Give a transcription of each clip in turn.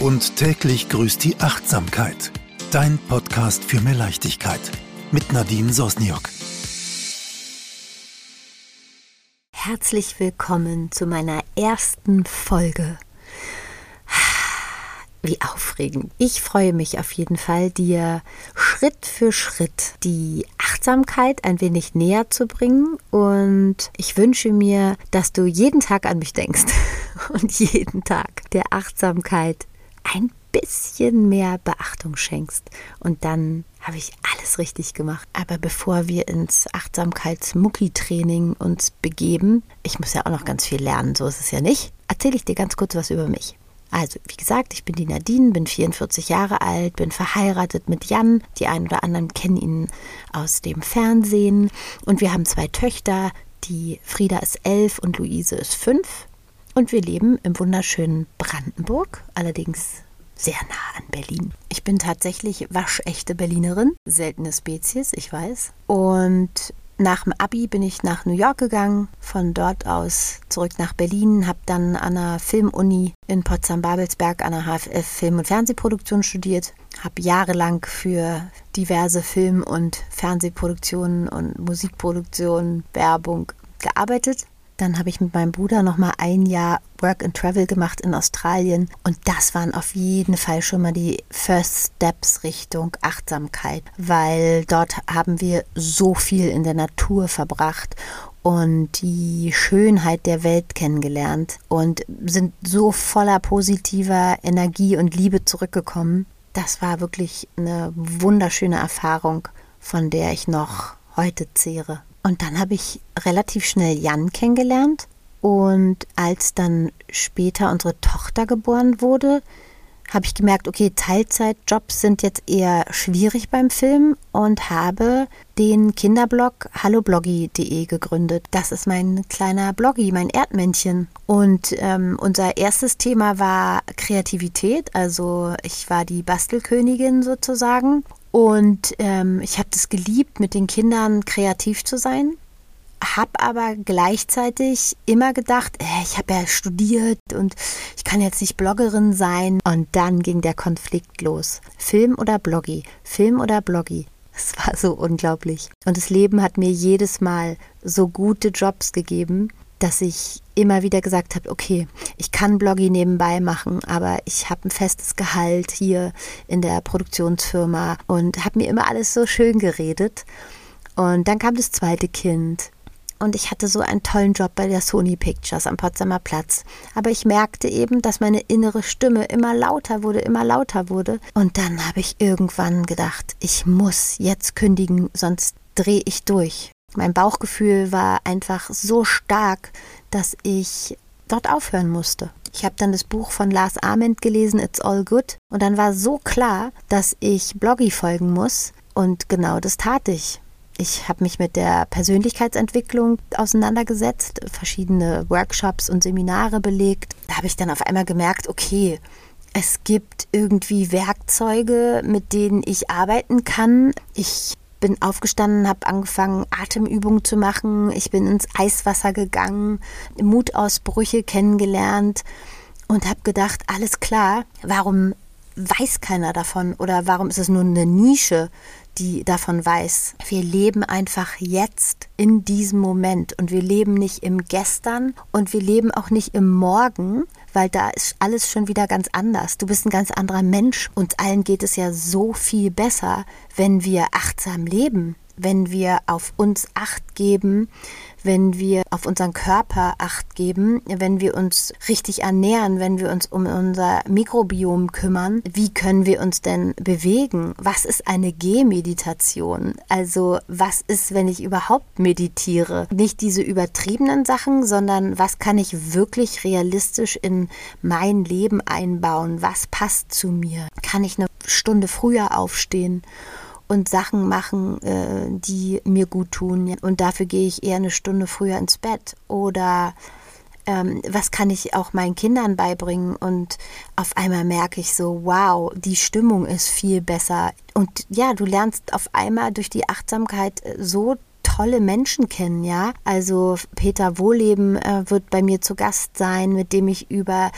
Und täglich grüßt die Achtsamkeit. Dein Podcast für mehr Leichtigkeit. Mit Nadine Sosniok. Herzlich willkommen zu meiner ersten Folge. Wie aufregend. Ich freue mich auf jeden Fall, dir Schritt für Schritt die Achtsamkeit ein wenig näher zu bringen. Und ich wünsche mir, dass du jeden Tag an mich denkst und jeden Tag der Achtsamkeit ein bisschen mehr Beachtung schenkst. Und dann habe ich alles richtig gemacht. Aber bevor wir ins Achtsamkeits-Mucki-Training uns begeben, ich muss ja auch noch ganz viel lernen, so ist es ja nicht, erzähle ich dir ganz kurz was über mich. Also, wie gesagt, ich bin die Nadine, bin 44 Jahre alt, bin verheiratet mit Jan. Die einen oder anderen kennen ihn aus dem Fernsehen. Und wir haben zwei Töchter. Die Frieda ist elf und Luise ist fünf. Und wir leben im wunderschönen Brandenburg, allerdings sehr nah an Berlin. Ich bin tatsächlich waschechte Berlinerin, seltene Spezies, ich weiß. Und nach dem Abi bin ich nach New York gegangen, von dort aus zurück nach Berlin, habe dann an der Filmuni in Potsdam-Babelsberg an der HFF Film- und Fernsehproduktion studiert, habe jahrelang für diverse Film- und Fernsehproduktionen und Musikproduktionen, Werbung gearbeitet dann habe ich mit meinem Bruder noch mal ein Jahr Work and Travel gemacht in Australien und das waren auf jeden Fall schon mal die First Steps Richtung Achtsamkeit, weil dort haben wir so viel in der Natur verbracht und die Schönheit der Welt kennengelernt und sind so voller positiver Energie und Liebe zurückgekommen. Das war wirklich eine wunderschöne Erfahrung, von der ich noch heute zehre. Und dann habe ich relativ schnell Jan kennengelernt. Und als dann später unsere Tochter geboren wurde, habe ich gemerkt, okay, Teilzeitjobs sind jetzt eher schwierig beim Film und habe den Kinderblog hallobloggy.de gegründet. Das ist mein kleiner Bloggy, mein Erdmännchen. Und ähm, unser erstes Thema war Kreativität. Also ich war die Bastelkönigin sozusagen und ähm, ich habe das geliebt, mit den Kindern kreativ zu sein. Habe aber gleichzeitig immer gedacht, äh, ich habe ja studiert und ich kann jetzt nicht Bloggerin sein. Und dann ging der Konflikt los. Film oder Bloggy? Film oder Bloggy? Es war so unglaublich. Und das Leben hat mir jedes Mal so gute Jobs gegeben, dass ich immer wieder gesagt habe, okay, ich kann Bloggy nebenbei machen, aber ich habe ein festes Gehalt hier in der Produktionsfirma und habe mir immer alles so schön geredet. Und dann kam das zweite Kind und ich hatte so einen tollen Job bei der Sony Pictures am Potsdamer Platz. Aber ich merkte eben, dass meine innere Stimme immer lauter wurde, immer lauter wurde. Und dann habe ich irgendwann gedacht, ich muss jetzt kündigen, sonst drehe ich durch. Mein Bauchgefühl war einfach so stark, dass ich dort aufhören musste. Ich habe dann das Buch von Lars Ament gelesen, It's All Good. Und dann war so klar, dass ich Bloggy folgen muss. Und genau das tat ich. Ich habe mich mit der Persönlichkeitsentwicklung auseinandergesetzt, verschiedene Workshops und Seminare belegt. Da habe ich dann auf einmal gemerkt, okay, es gibt irgendwie Werkzeuge, mit denen ich arbeiten kann. Ich bin aufgestanden, habe angefangen, Atemübungen zu machen. Ich bin ins Eiswasser gegangen, Mutausbrüche kennengelernt und habe gedacht, alles klar, warum weiß keiner davon oder warum ist es nur eine Nische, die davon weiß. Wir leben einfach jetzt in diesem Moment und wir leben nicht im Gestern und wir leben auch nicht im Morgen, weil da ist alles schon wieder ganz anders. Du bist ein ganz anderer Mensch. und allen geht es ja so viel besser, wenn wir achtsam leben, wenn wir auf uns acht geben, wenn wir auf unseren Körper acht geben, wenn wir uns richtig ernähren, wenn wir uns um unser Mikrobiom kümmern, wie können wir uns denn bewegen? Was ist eine Gehmeditation? Also was ist, wenn ich überhaupt meditiere? Nicht diese übertriebenen Sachen, sondern was kann ich wirklich realistisch in mein Leben einbauen? Was passt zu mir? Kann ich eine Stunde früher aufstehen? Und Sachen machen, äh, die mir gut tun. Und dafür gehe ich eher eine Stunde früher ins Bett. Oder ähm, was kann ich auch meinen Kindern beibringen? Und auf einmal merke ich so, wow, die Stimmung ist viel besser. Und ja, du lernst auf einmal durch die Achtsamkeit äh, so tolle Menschen kennen, ja. Also Peter Wohleben äh, wird bei mir zu Gast sein, mit dem ich über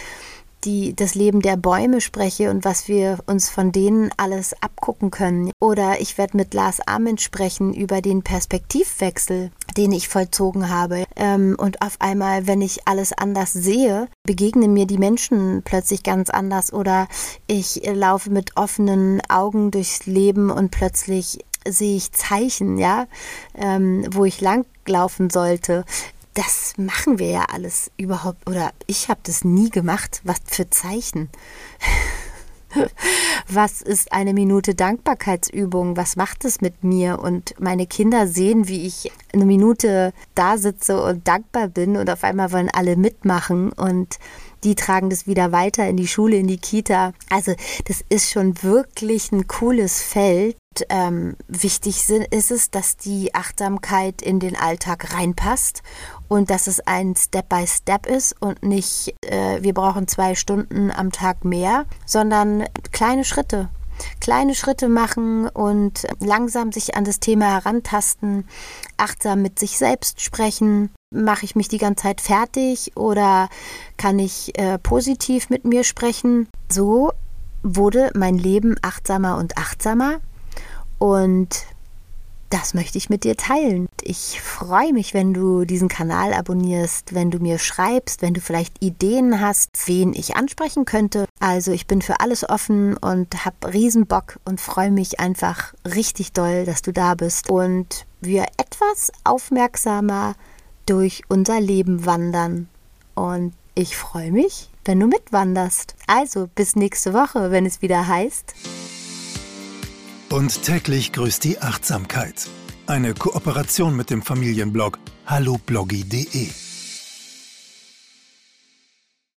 die, das Leben der Bäume spreche und was wir uns von denen alles abgucken können. Oder ich werde mit Lars Ament sprechen über den Perspektivwechsel, den ich vollzogen habe. Ähm, und auf einmal, wenn ich alles anders sehe, begegnen mir die Menschen plötzlich ganz anders. Oder ich laufe mit offenen Augen durchs Leben und plötzlich sehe ich Zeichen, ja, ähm, wo ich langlaufen sollte das machen wir ja alles überhaupt, oder ich habe das nie gemacht. Was für Zeichen? Was ist eine Minute Dankbarkeitsübung? Was macht es mit mir? Und meine Kinder sehen, wie ich eine Minute da sitze und dankbar bin und auf einmal wollen alle mitmachen und die tragen das wieder weiter in die Schule, in die Kita. Also das ist schon wirklich ein cooles Feld. Ähm, wichtig ist es, dass die Achtsamkeit in den Alltag reinpasst und dass es ein Step-by-Step Step ist und nicht, äh, wir brauchen zwei Stunden am Tag mehr, sondern kleine Schritte. Kleine Schritte machen und langsam sich an das Thema herantasten, achtsam mit sich selbst sprechen. Mache ich mich die ganze Zeit fertig oder kann ich äh, positiv mit mir sprechen? So wurde mein Leben achtsamer und achtsamer und das möchte ich mit dir teilen. Ich freue mich, wenn du diesen Kanal abonnierst, wenn du mir schreibst, wenn du vielleicht Ideen hast, wen ich ansprechen könnte. Also ich bin für alles offen und habe riesen Bock und freue mich einfach richtig doll, dass du da bist und wir etwas aufmerksamer durch unser Leben wandern. Und ich freue mich, wenn du mitwanderst. Also bis nächste Woche, wenn es wieder heißt. Und täglich grüßt die Achtsamkeit. Eine Kooperation mit dem Familienblog hallobloggy.de.